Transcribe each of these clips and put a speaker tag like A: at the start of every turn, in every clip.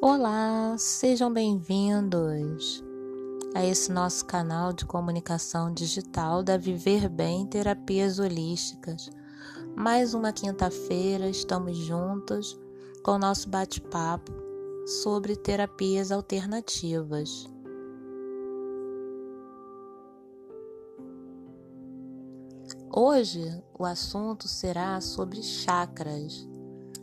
A: Olá, sejam bem-vindos a esse nosso canal de comunicação digital da Viver Bem Terapias Holísticas. Mais uma quinta-feira estamos juntos com o nosso bate-papo sobre terapias alternativas. Hoje o assunto será sobre chakras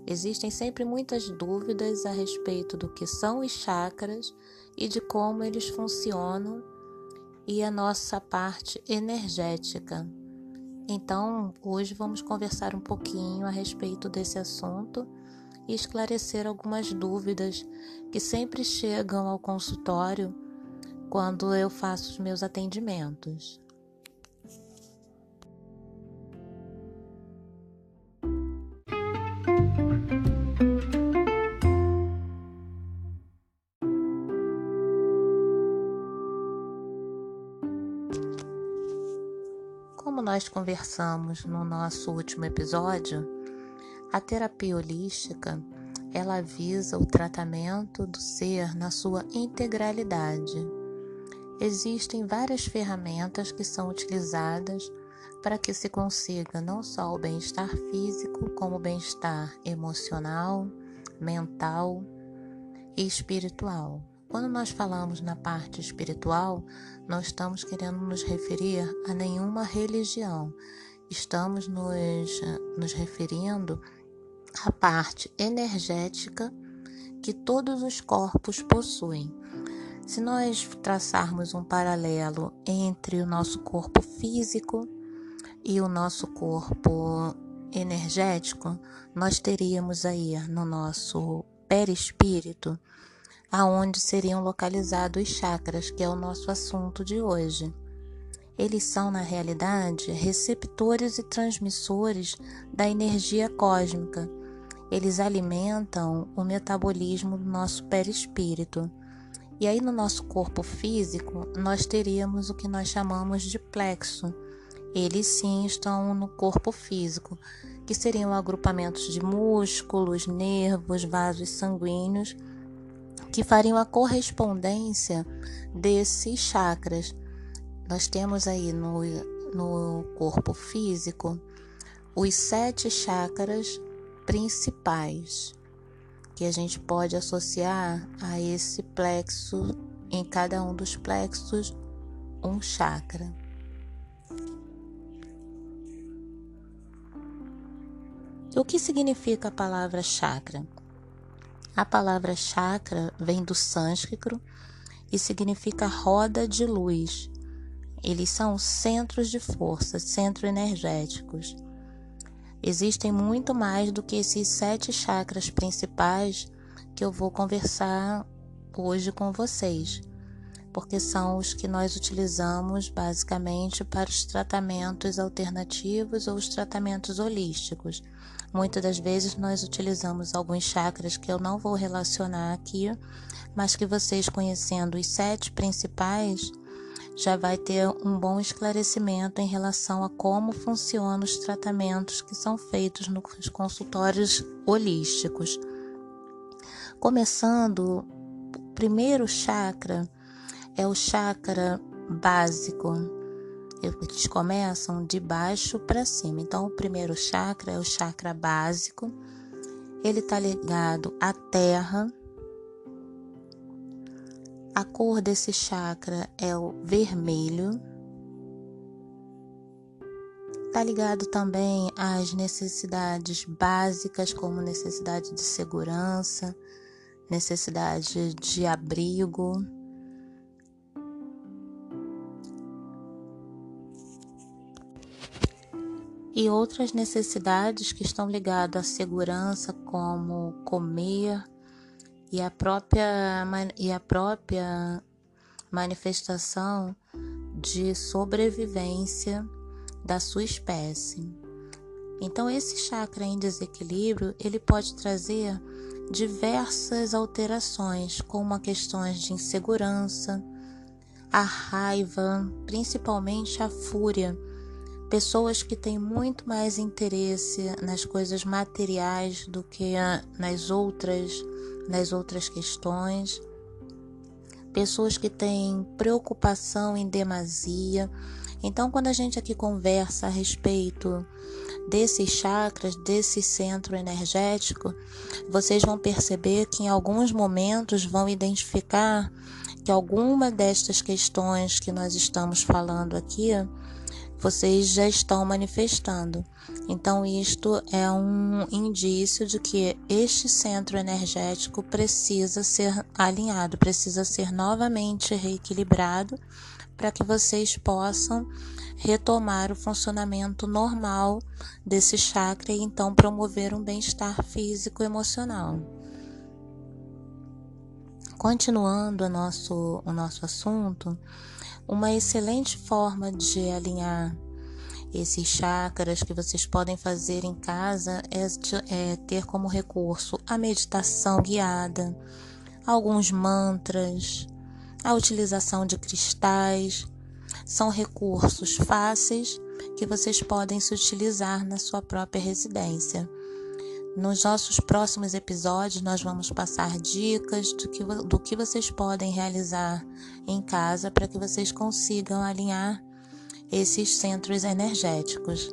A: Existem sempre muitas dúvidas a respeito do que são os chakras e de como eles funcionam e a nossa parte energética. Então, hoje vamos conversar um pouquinho a respeito desse assunto e esclarecer algumas dúvidas que sempre chegam ao consultório quando eu faço os meus atendimentos. Nós conversamos no nosso último episódio, a terapia holística ela visa o tratamento do ser na sua integralidade. Existem várias ferramentas que são utilizadas para que se consiga não só o bem-estar físico, como o bem-estar emocional, mental e espiritual. Quando nós falamos na parte espiritual, não estamos querendo nos referir a nenhuma religião, estamos nos, nos referindo à parte energética que todos os corpos possuem. Se nós traçarmos um paralelo entre o nosso corpo físico e o nosso corpo energético, nós teríamos aí no nosso perispírito aonde seriam localizados os chakras, que é o nosso assunto de hoje. Eles são, na realidade, receptores e transmissores da energia cósmica. Eles alimentam o metabolismo do nosso perispírito. E aí, no nosso corpo físico, nós teríamos o que nós chamamos de plexo. Eles sim estão no corpo físico, que seriam agrupamentos de músculos, nervos, vasos sanguíneos que fariam a correspondência desses chakras. Nós temos aí no, no corpo físico os sete chakras principais que a gente pode associar a esse plexo, em cada um dos plexos, um chakra. O que significa a palavra chakra? A palavra chakra vem do sânscrito e significa roda de luz. Eles são centros de força, centros energéticos. Existem muito mais do que esses sete chakras principais que eu vou conversar hoje com vocês, porque são os que nós utilizamos basicamente para os tratamentos alternativos ou os tratamentos holísticos. Muitas das vezes nós utilizamos alguns chakras que eu não vou relacionar aqui, mas que vocês conhecendo os sete principais já vai ter um bom esclarecimento em relação a como funcionam os tratamentos que são feitos nos consultórios holísticos. Começando, o primeiro chakra é o chakra básico, eles começam de baixo para cima. Então, o primeiro chakra é o chakra básico. Ele está ligado à terra. A cor desse chakra é o vermelho. Está ligado também às necessidades básicas, como necessidade de segurança, necessidade de abrigo e outras necessidades que estão ligadas à segurança, como comer e a própria, e a própria manifestação de sobrevivência da sua espécie. Então esse chakra em desequilíbrio, ele pode trazer diversas alterações, como questões de insegurança, a raiva, principalmente a fúria, pessoas que têm muito mais interesse nas coisas materiais do que nas outras nas outras questões. Pessoas que têm preocupação em demasia. Então, quando a gente aqui conversa a respeito desses chakras, desse centro energético, vocês vão perceber que em alguns momentos vão identificar que alguma destas questões que nós estamos falando aqui, vocês já estão manifestando. Então, isto é um indício de que este centro energético precisa ser alinhado, precisa ser novamente reequilibrado para que vocês possam retomar o funcionamento normal desse chakra e então promover um bem-estar físico e emocional. Continuando o nosso, o nosso assunto, uma excelente forma de alinhar esses chakras que vocês podem fazer em casa é, é ter como recurso a meditação guiada, alguns mantras, a utilização de cristais. São recursos fáceis que vocês podem se utilizar na sua própria residência. Nos nossos próximos episódios, nós vamos passar dicas do que, do que vocês podem realizar em casa para que vocês consigam alinhar esses centros energêticos.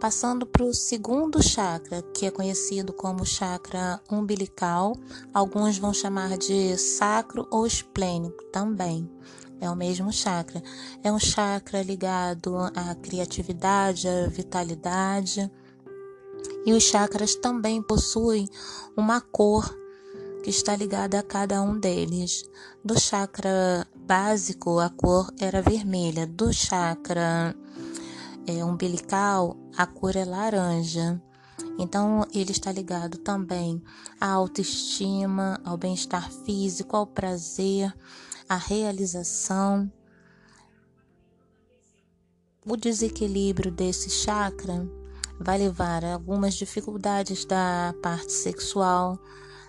A: Passando para o segundo chakra, que é conhecido como chakra umbilical, alguns vão chamar de sacro ou esplênico também. É o mesmo chakra. É um chakra ligado à criatividade, à vitalidade e os chakras também possuem uma cor que está ligada a cada um deles. Do chakra básico, a cor era vermelha. Do chakra é, umbilical, a cor é laranja. Então, ele está ligado também à autoestima, ao bem-estar físico, ao prazer, à realização. O desequilíbrio desse chakra vai levar a algumas dificuldades da parte sexual,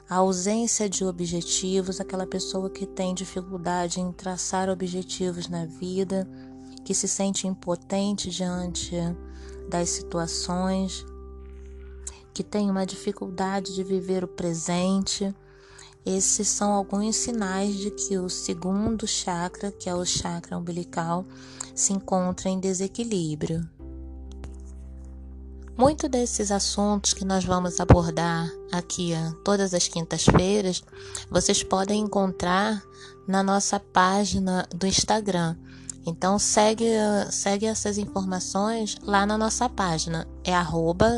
A: a ausência de objetivos, aquela pessoa que tem dificuldade em traçar objetivos na vida, que se sente impotente diante das situações, que tem uma dificuldade de viver o presente. Esses são alguns sinais de que o segundo chakra, que é o chakra umbilical, se encontra em desequilíbrio. Muito desses assuntos que nós vamos abordar aqui todas as quintas-feiras, vocês podem encontrar na nossa página do Instagram. Então segue, segue essas informações lá na nossa página. É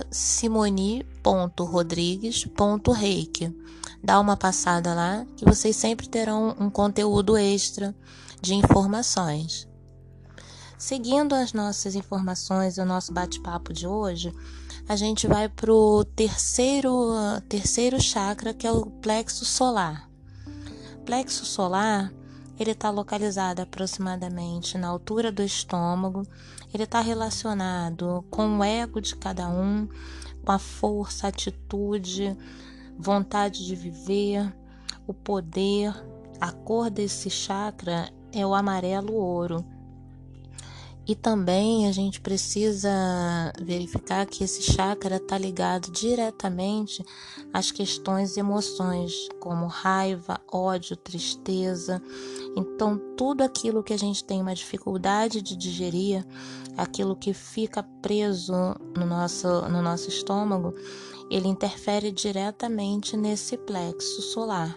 A: simoni.rodrigues.reiki. Dá uma passada lá que vocês sempre terão um conteúdo extra de informações. Seguindo as nossas informações o nosso bate-papo de hoje, a gente vai para o terceiro, terceiro chakra, que é o plexo solar. Plexo solar, ele está localizado aproximadamente na altura do estômago, ele está relacionado com o ego de cada um, com a força, atitude, vontade de viver, o poder. A cor desse chakra é o amarelo ouro. E também a gente precisa verificar que esse chakra está ligado diretamente às questões e emoções, como raiva, ódio, tristeza. Então, tudo aquilo que a gente tem uma dificuldade de digerir, aquilo que fica preso no nosso, no nosso estômago, ele interfere diretamente nesse plexo solar,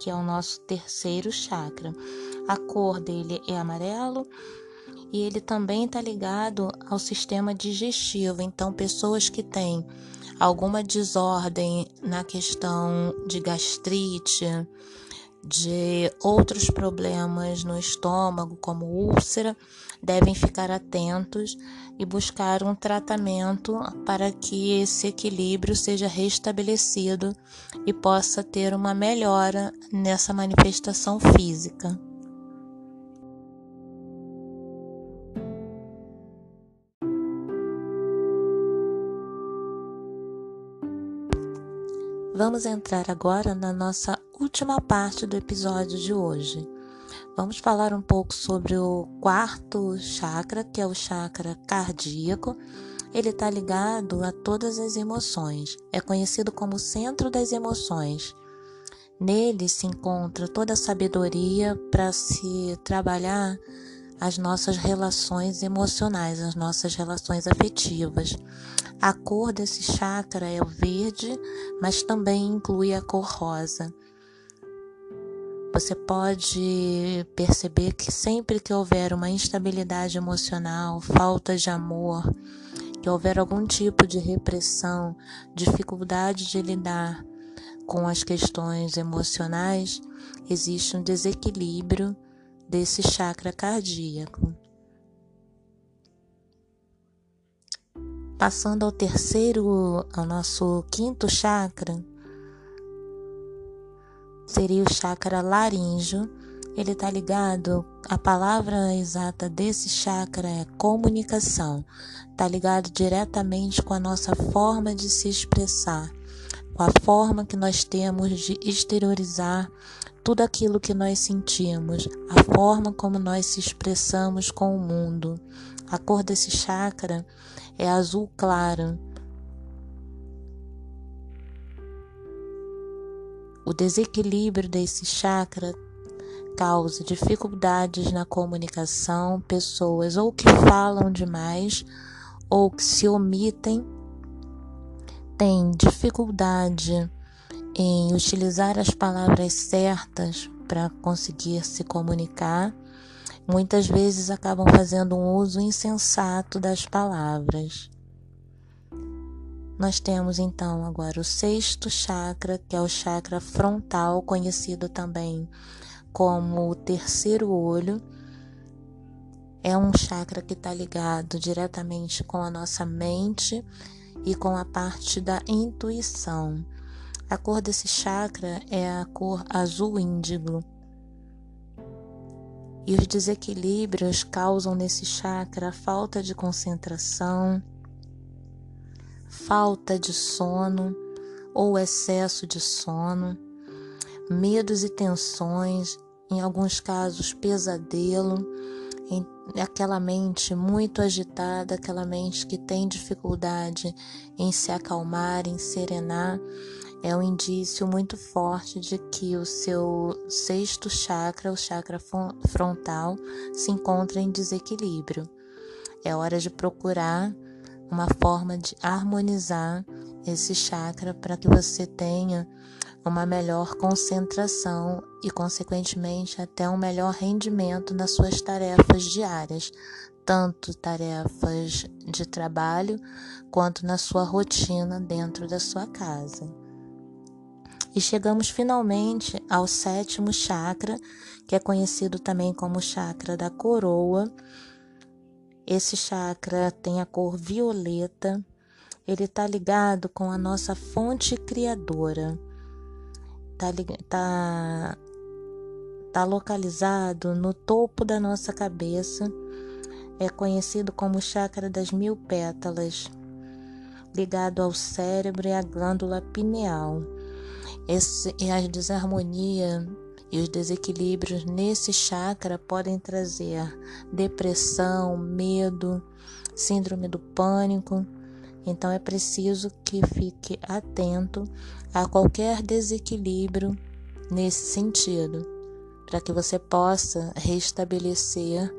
A: que é o nosso terceiro chakra. A cor dele é amarelo e ele também está ligado ao sistema digestivo. Então, pessoas que têm alguma desordem na questão de gastrite, de outros problemas no estômago, como úlcera, devem ficar atentos e buscar um tratamento para que esse equilíbrio seja restabelecido e possa ter uma melhora nessa manifestação física. Vamos entrar agora na nossa última parte do episódio de hoje. Vamos falar um pouco sobre o quarto chakra, que é o chakra cardíaco. Ele está ligado a todas as emoções. É conhecido como centro das emoções. Nele se encontra toda a sabedoria para se trabalhar as nossas relações emocionais, as nossas relações afetivas. A cor desse chakra é o verde, mas também inclui a cor rosa. Você pode perceber que sempre que houver uma instabilidade emocional, falta de amor, que houver algum tipo de repressão, dificuldade de lidar com as questões emocionais, existe um desequilíbrio desse chakra cardíaco. Passando ao terceiro, ao nosso quinto chakra, seria o chakra laríngeo. Ele está ligado, a palavra exata desse chakra é comunicação. Está ligado diretamente com a nossa forma de se expressar, a forma que nós temos de exteriorizar tudo aquilo que nós sentimos, a forma como nós se expressamos com o mundo. A cor desse chakra é azul claro O desequilíbrio desse chakra causa dificuldades na comunicação, pessoas ou que falam demais ou que se omitem, têm dificuldade em utilizar as palavras certas para conseguir se comunicar, muitas vezes acabam fazendo um uso insensato das palavras. Nós temos então agora o sexto chakra, que é o chakra frontal, conhecido também como o terceiro olho. É um chakra que está ligado diretamente com a nossa mente e com a parte da intuição. A cor desse chakra é a cor azul índigo. E os desequilíbrios causam nesse chakra falta de concentração, falta de sono ou excesso de sono, medos e tensões, em alguns casos pesadelo, aquela mente muito agitada, aquela mente que tem dificuldade em se acalmar, em serenar, é um indício muito forte de que o seu sexto chakra, o chakra frontal, se encontra em desequilíbrio. É hora de procurar uma forma de harmonizar esse chakra para que você tenha uma melhor concentração e, consequentemente, até um melhor rendimento nas suas tarefas diárias, tanto tarefas de trabalho quanto na sua rotina dentro da sua casa. E chegamos finalmente ao sétimo chakra, que é conhecido também como chakra da coroa, esse chakra tem a cor violeta. Ele está ligado com a nossa fonte criadora. Está tá, tá localizado no topo da nossa cabeça. É conhecido como chakra das mil pétalas, ligado ao cérebro e à glândula pineal. Esse, e a desarmonia e os desequilíbrios nesse chakra podem trazer depressão, medo, síndrome do pânico. Então é preciso que fique atento a qualquer desequilíbrio nesse sentido, para que você possa restabelecer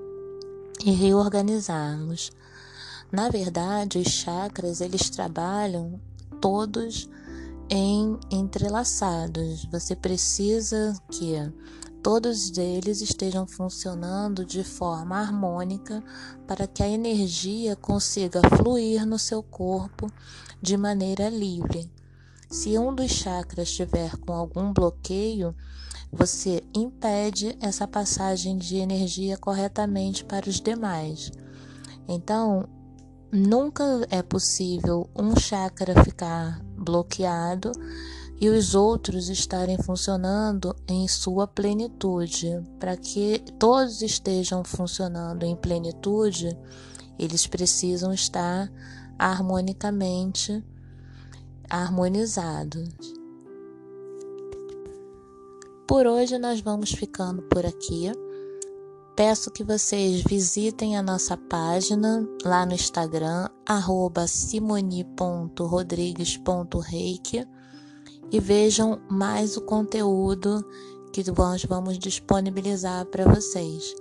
A: e reorganizarmos. Na verdade, os chakras eles trabalham todos em entrelaçados. Você precisa que todos eles estejam funcionando de forma harmônica para que a energia consiga fluir no seu corpo de maneira livre. Se um dos chakras estiver com algum bloqueio, você impede essa passagem de energia corretamente para os demais. Então, nunca é possível um chakra ficar bloqueado e os outros estarem funcionando em sua plenitude. Para que todos estejam funcionando em plenitude, eles precisam estar harmonicamente harmonizados. Por hoje nós vamos ficando por aqui. Peço que vocês visitem a nossa página lá no Instagram, simoni.rodrigues.reiki e vejam mais o conteúdo que nós vamos disponibilizar para vocês.